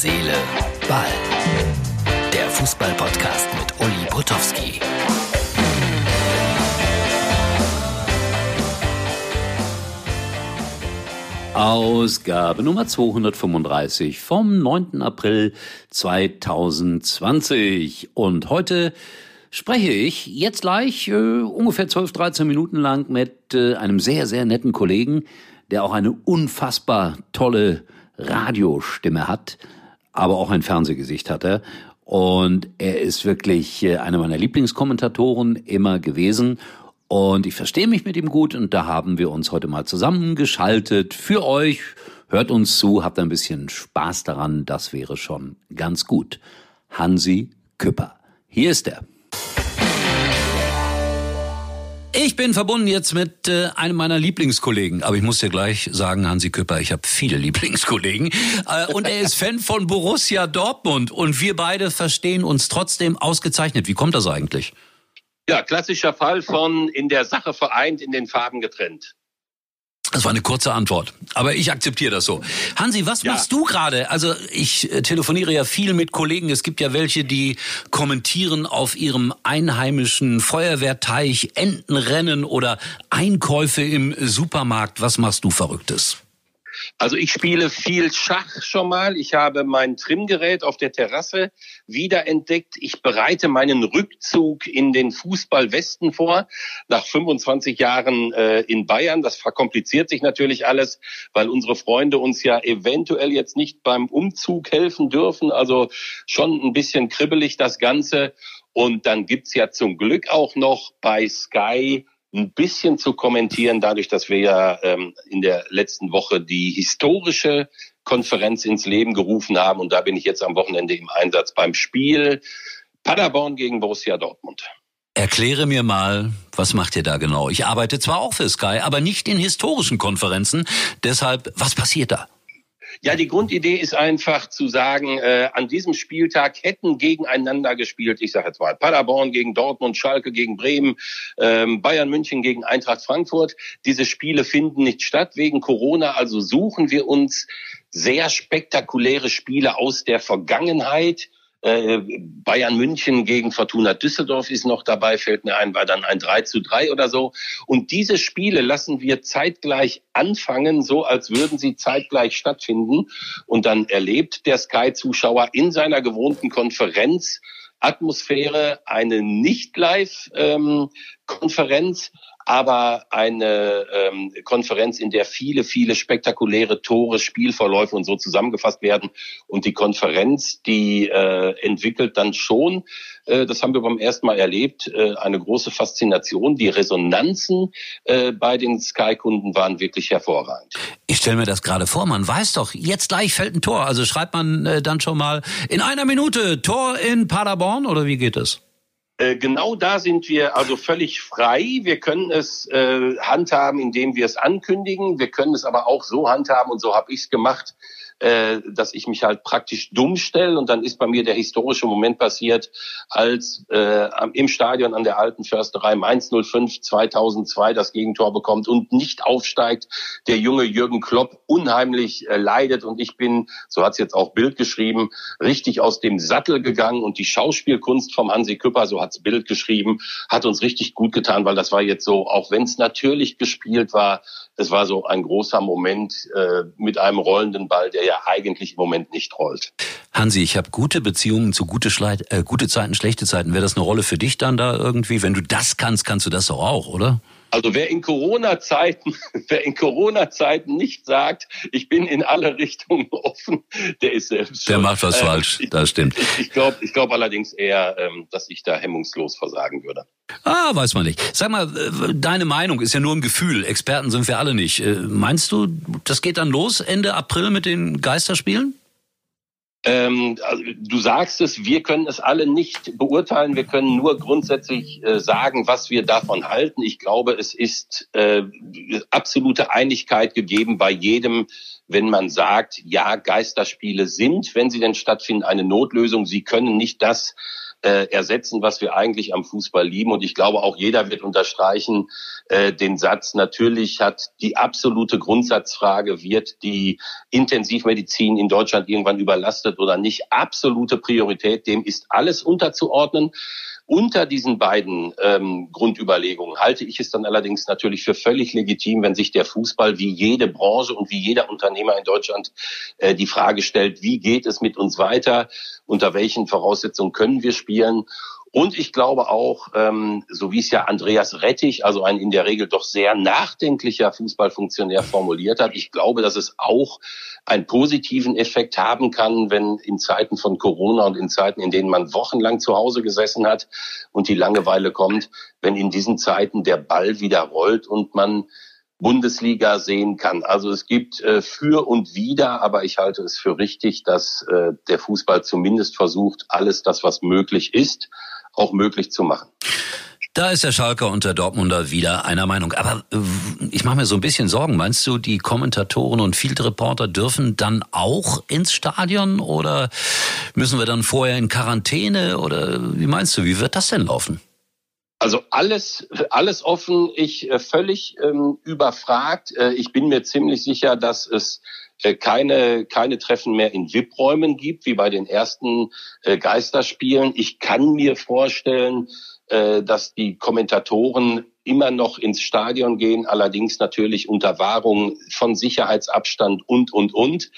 Seele, Ball. Der Fußball-Podcast mit Uli Potowski. Ausgabe Nummer 235 vom 9. April 2020. Und heute spreche ich jetzt gleich äh, ungefähr 12, 13 Minuten lang mit äh, einem sehr, sehr netten Kollegen, der auch eine unfassbar tolle Radiostimme hat, aber auch ein Fernsehgesicht hat er. Und er ist wirklich äh, einer meiner Lieblingskommentatoren immer gewesen. Und ich verstehe mich mit ihm gut und da haben wir uns heute mal zusammengeschaltet für euch. Hört uns zu, habt ein bisschen Spaß daran, das wäre schon ganz gut. Hansi Küpper. Hier ist er. Ich bin verbunden jetzt mit äh, einem meiner Lieblingskollegen, aber ich muss dir gleich sagen, Hansi Küpper, ich habe viele Lieblingskollegen äh, und er ist Fan von Borussia Dortmund und wir beide verstehen uns trotzdem ausgezeichnet. Wie kommt das eigentlich? Ja, klassischer Fall von in der Sache vereint, in den Farben getrennt. Das war eine kurze Antwort, aber ich akzeptiere das so. Hansi, was ja. machst du gerade? Also ich äh, telefoniere ja viel mit Kollegen. Es gibt ja welche, die kommentieren auf ihrem einheimischen Feuerwehrteich Entenrennen oder Einkäufe im Supermarkt. Was machst du Verrücktes? Also ich spiele viel Schach schon mal. Ich habe mein Trimgerät auf der Terrasse wiederentdeckt. Ich bereite meinen Rückzug in den Fußballwesten vor. Nach 25 Jahren äh, in Bayern. Das verkompliziert sich natürlich alles, weil unsere Freunde uns ja eventuell jetzt nicht beim Umzug helfen dürfen. Also schon ein bisschen kribbelig das Ganze. Und dann gibt's ja zum Glück auch noch bei Sky ein bisschen zu kommentieren, dadurch, dass wir ja ähm, in der letzten Woche die historische Konferenz ins Leben gerufen haben. Und da bin ich jetzt am Wochenende im Einsatz beim Spiel Paderborn gegen Borussia Dortmund. Erkläre mir mal, was macht ihr da genau? Ich arbeite zwar auch für Sky, aber nicht in historischen Konferenzen. Deshalb, was passiert da? Ja, die Grundidee ist einfach zu sagen, äh, an diesem Spieltag hätten gegeneinander gespielt, ich sage jetzt mal Paderborn gegen Dortmund, Schalke gegen Bremen, ähm, Bayern München gegen Eintracht Frankfurt. Diese Spiele finden nicht statt wegen Corona, also suchen wir uns sehr spektakuläre Spiele aus der Vergangenheit Bayern München gegen Fortuna Düsseldorf ist noch dabei, fällt mir ein, war dann ein 3 zu 3 oder so. Und diese Spiele lassen wir zeitgleich anfangen, so als würden sie zeitgleich stattfinden. Und dann erlebt der Sky-Zuschauer in seiner gewohnten Konferenz Atmosphäre eine Nicht-Live-Konferenz, ähm, aber eine ähm, Konferenz, in der viele, viele spektakuläre Tore, Spielverläufe und so zusammengefasst werden. Und die Konferenz, die äh, entwickelt dann schon, äh, das haben wir beim ersten Mal erlebt, äh, eine große Faszination. Die Resonanzen äh, bei den Sky-Kunden waren wirklich hervorragend. Ich stelle mir das gerade vor, man weiß doch, jetzt gleich fällt ein Tor. Also schreibt man äh, dann schon mal in einer Minute Tor in Paderborn oder wie geht es? Äh, genau da sind wir also völlig frei. Wir können es äh, handhaben, indem wir es ankündigen. Wir können es aber auch so handhaben, und so habe ich es gemacht, äh, dass ich mich halt praktisch dumm stelle und dann ist bei mir der historische Moment passiert, als äh, im Stadion an der alten Försterei Mainz 05 2002 das Gegentor bekommt und nicht aufsteigt, der junge Jürgen Klopp unheimlich äh, leidet und ich bin, so hat es jetzt auch Bild geschrieben, richtig aus dem Sattel gegangen und die Schauspielkunst vom Hansi Küpper, so hat's Bild geschrieben, hat uns richtig gut getan, weil das war jetzt so, auch wenn es natürlich gespielt war, es war so ein großer Moment äh, mit einem rollenden Ball, der ja eigentlich im Moment nicht rollt. Hansi, ich habe gute Beziehungen zu gute, Schleit, äh, gute Zeiten, schlechte Zeiten. Wäre das eine Rolle für dich dann da irgendwie? Wenn du das kannst, kannst du das auch, oder? Also wer in Corona-Zeiten, wer in Corona-Zeiten nicht sagt, ich bin in alle Richtungen offen, der ist selbst. Der macht was äh, falsch, das stimmt. Ich, ich glaube ich glaub allerdings eher, ähm, dass ich da hemmungslos versagen würde. Ah, weiß man nicht. Sag mal, äh, deine Meinung ist ja nur ein Gefühl. Experten sind wir alle nicht. Äh, meinst du, das geht dann los Ende April mit den Geisterspielen? Ähm, also du sagst es, wir können es alle nicht beurteilen. Wir können nur grundsätzlich äh, sagen, was wir davon halten. Ich glaube, es ist äh, absolute Einigkeit gegeben bei jedem, wenn man sagt, ja, Geisterspiele sind, wenn sie denn stattfinden, eine Notlösung. Sie können nicht das äh, ersetzen, was wir eigentlich am Fußball lieben. Und ich glaube, auch jeder wird unterstreichen äh, den Satz, natürlich hat die absolute Grundsatzfrage, wird die Intensivmedizin in Deutschland irgendwann überlastet oder nicht, absolute Priorität, dem ist alles unterzuordnen. Unter diesen beiden ähm, Grundüberlegungen halte ich es dann allerdings natürlich für völlig legitim, wenn sich der Fußball wie jede Branche und wie jeder Unternehmer in Deutschland äh, die Frage stellt, wie geht es mit uns weiter, unter welchen Voraussetzungen können wir spielen und ich glaube auch, ähm, so wie es ja Andreas Rettich, also ein in der Regel doch sehr nachdenklicher Fußballfunktionär formuliert hat, ich glaube, dass es auch einen positiven Effekt haben kann, wenn in Zeiten von Corona und in Zeiten, in denen man wochenlang zu Hause gesessen hat und die Langeweile kommt, wenn in diesen Zeiten der Ball wieder rollt und man Bundesliga sehen kann. Also es gibt äh, für und wider, aber ich halte es für richtig, dass äh, der Fußball zumindest versucht, alles das, was möglich ist, auch möglich zu machen. Da ist der Schalker und der Dortmunder wieder einer Meinung. Aber äh, ich mache mir so ein bisschen Sorgen. Meinst du, die Kommentatoren und Field Reporter dürfen dann auch ins Stadion oder müssen wir dann vorher in Quarantäne oder wie meinst du, wie wird das denn laufen? Also alles, alles offen. Ich äh, völlig ähm, überfragt. Äh, ich bin mir ziemlich sicher, dass es keine, keine Treffen mehr in VIP-Räumen gibt, wie bei den ersten äh, Geisterspielen. Ich kann mir vorstellen, äh, dass die Kommentatoren immer noch ins Stadion gehen, allerdings natürlich unter Wahrung von Sicherheitsabstand und, und, und.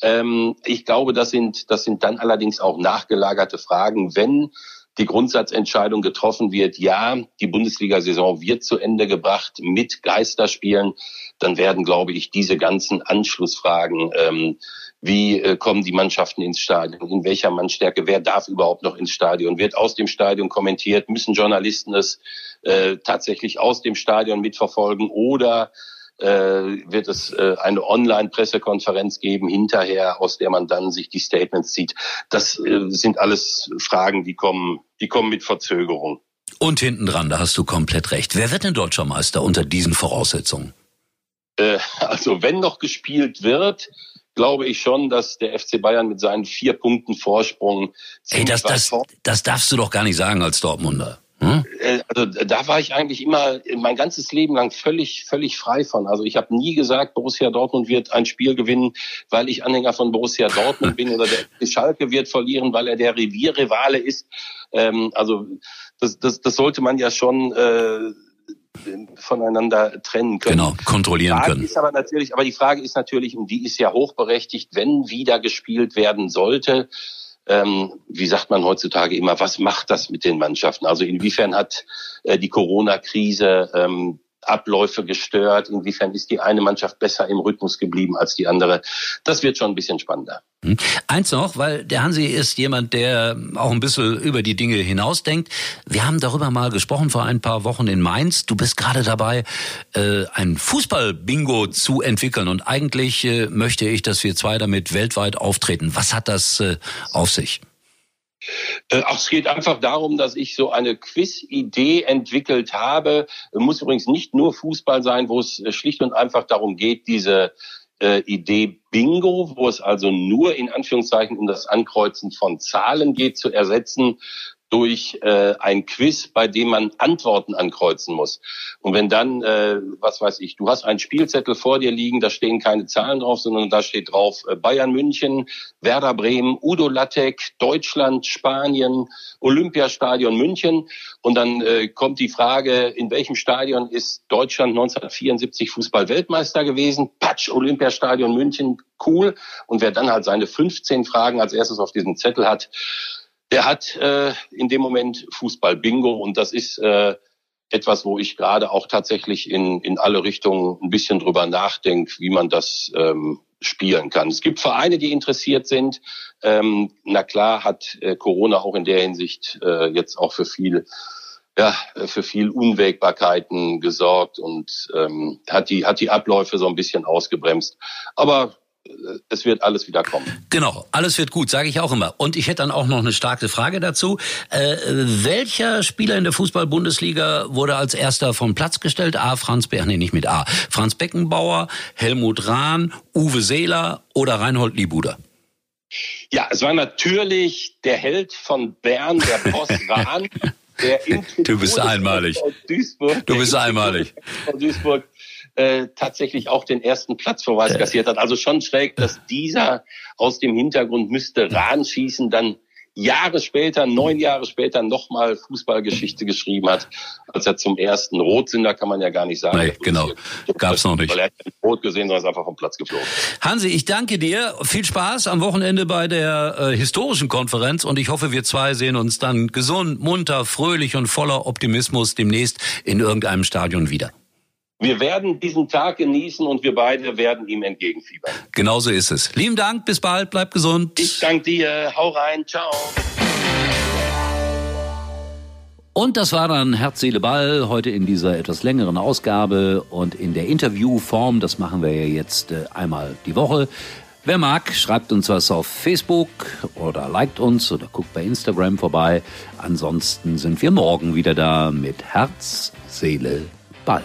Ähm, ich glaube, das sind, das sind dann allerdings auch nachgelagerte Fragen, wenn die Grundsatzentscheidung getroffen wird, ja, die Bundesliga-Saison wird zu Ende gebracht mit Geisterspielen, dann werden, glaube ich, diese ganzen Anschlussfragen, ähm, wie äh, kommen die Mannschaften ins Stadion, in welcher Mannstärke, wer darf überhaupt noch ins Stadion, wird aus dem Stadion kommentiert, müssen Journalisten es äh, tatsächlich aus dem Stadion mitverfolgen oder wird es äh, eine Online-Pressekonferenz geben hinterher, aus der man dann sich die Statements zieht. Das äh, sind alles Fragen, die kommen, die kommen mit Verzögerung. Und hinten dran, da hast du komplett recht. Wer wird denn deutscher Meister unter diesen Voraussetzungen? Äh, also wenn noch gespielt wird, glaube ich schon, dass der FC Bayern mit seinen vier Punkten Vorsprung. Ey, das, das, das darfst du doch gar nicht sagen als Dortmunder. Hm? Äh, also da war ich eigentlich immer mein ganzes Leben lang völlig völlig frei von. Also ich habe nie gesagt, Borussia Dortmund wird ein Spiel gewinnen, weil ich Anhänger von Borussia Dortmund bin oder der Schalke wird verlieren, weil er der Revierrivale ist. Ähm, also das, das, das sollte man ja schon äh, voneinander trennen können. Genau, kontrollieren können. Ist aber natürlich, aber die Frage ist natürlich, und die ist ja hochberechtigt, wenn wieder gespielt werden sollte, ähm, wie sagt man heutzutage immer, was macht das mit den Mannschaften? Also inwiefern hat äh, die Corona-Krise ähm, Abläufe gestört? Inwiefern ist die eine Mannschaft besser im Rhythmus geblieben als die andere? Das wird schon ein bisschen spannender. Hm. Eins noch, weil der Hansi ist jemand, der auch ein bisschen über die Dinge hinausdenkt. Wir haben darüber mal gesprochen vor ein paar Wochen in Mainz. Du bist gerade dabei, äh, ein Fußball-Bingo zu entwickeln. Und eigentlich äh, möchte ich, dass wir zwei damit weltweit auftreten. Was hat das äh, auf sich? Äh, ach, es geht einfach darum, dass ich so eine Quiz-Idee entwickelt habe. Muss übrigens nicht nur Fußball sein, wo es äh, schlicht und einfach darum geht, diese äh, Idee Bingo, wo es also nur in Anführungszeichen um das Ankreuzen von Zahlen geht, zu ersetzen durch äh, ein Quiz, bei dem man Antworten ankreuzen muss. Und wenn dann, äh, was weiß ich, du hast einen Spielzettel vor dir liegen, da stehen keine Zahlen drauf, sondern da steht drauf äh, Bayern München, Werder Bremen, Udo Lattek, Deutschland, Spanien, Olympiastadion München. Und dann äh, kommt die Frage, in welchem Stadion ist Deutschland 1974 Fußball-Weltmeister gewesen? Patsch, Olympiastadion München, cool. Und wer dann halt seine 15 Fragen als erstes auf diesem Zettel hat, der hat äh, in dem Moment Fußball-Bingo und das ist äh, etwas, wo ich gerade auch tatsächlich in, in alle Richtungen ein bisschen drüber nachdenke, wie man das ähm, spielen kann. Es gibt Vereine, die interessiert sind. Ähm, na klar hat äh, Corona auch in der Hinsicht äh, jetzt auch für viel ja, für viel Unwägbarkeiten gesorgt und ähm, hat die hat die Abläufe so ein bisschen ausgebremst. Aber es wird alles wieder kommen. Genau, alles wird gut, sage ich auch immer. Und ich hätte dann auch noch eine starke Frage dazu. Äh, welcher Spieler in der Fußball-Bundesliga wurde als erster vom Platz gestellt? A. Franz Be nee, nicht mit A. Franz Beckenbauer, Helmut Rahn, Uwe Seeler oder Reinhold Liebuder? Ja, es war natürlich der Held von Bern, der Boss Rahn. Der du bist einmalig. Duisburg, du bist einmalig. Von Duisburg äh, tatsächlich auch den ersten Platzverweis äh. kassiert hat. Also schon schräg, dass dieser aus dem Hintergrund müsste Rahn schießen, dann Jahre später, neun Jahre später nochmal Fußballgeschichte geschrieben hat, als er zum ersten Rotsünder kann man ja gar nicht sagen. Nee, genau. Gab's noch nicht. Weil er hat Rot gesehen, sondern ist einfach vom Platz geflogen. Hansi, ich danke dir. Viel Spaß am Wochenende bei der äh, historischen Konferenz und ich hoffe, wir zwei sehen uns dann gesund, munter, fröhlich und voller Optimismus demnächst in irgendeinem Stadion wieder. Wir werden diesen Tag genießen und wir beide werden ihm entgegenfiebern. Genauso ist es. Lieben Dank, bis bald, bleib gesund. Ich danke dir, hau rein, ciao. Und das war dann Herz, Seele, Ball heute in dieser etwas längeren Ausgabe und in der Interviewform. Das machen wir ja jetzt äh, einmal die Woche. Wer mag, schreibt uns was auf Facebook oder liked uns oder guckt bei Instagram vorbei. Ansonsten sind wir morgen wieder da mit Herz, Seele, Ball.